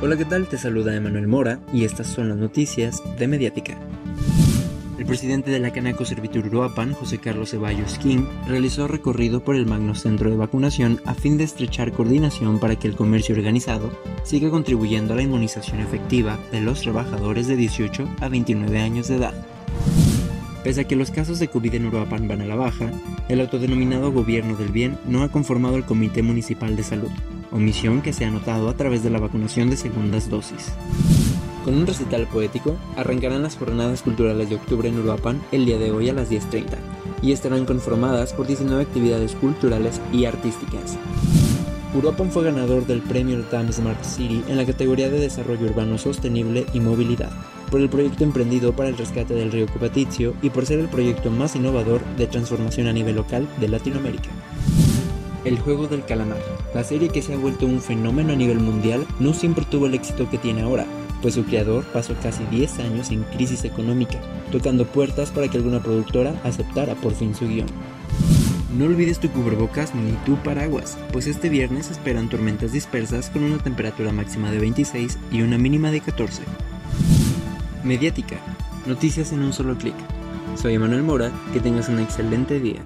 Hola, ¿qué tal? Te saluda Emanuel Mora y estas son las noticias de Mediática. El presidente de la Canaco Servitur Uruapan, José Carlos Ceballos King, realizó recorrido por el magno centro de vacunación a fin de estrechar coordinación para que el comercio organizado siga contribuyendo a la inmunización efectiva de los trabajadores de 18 a 29 años de edad. Pese a que los casos de COVID en Uruapan van a la baja, el autodenominado Gobierno del Bien no ha conformado el Comité Municipal de Salud, omisión que se ha notado a través de la vacunación de segundas dosis. Con un recital poético, arrancarán las jornadas culturales de octubre en Uruapan el día de hoy a las 10.30 y estarán conformadas por 19 actividades culturales y artísticas. Uruapan fue ganador del premio TAM Smart City en la categoría de Desarrollo Urbano Sostenible y Movilidad, por el proyecto emprendido para el rescate del río Cupatizio y por ser el proyecto más innovador de transformación a nivel local de Latinoamérica. El juego del calamar, la serie que se ha vuelto un fenómeno a nivel mundial, no siempre tuvo el éxito que tiene ahora, pues su creador pasó casi 10 años en crisis económica, tocando puertas para que alguna productora aceptara por fin su guion. No olvides tu cubrebocas ni tu paraguas, pues este viernes esperan tormentas dispersas con una temperatura máxima de 26 y una mínima de 14. Mediática, noticias en un solo clic. Soy Emanuel Mora, que tengas un excelente día.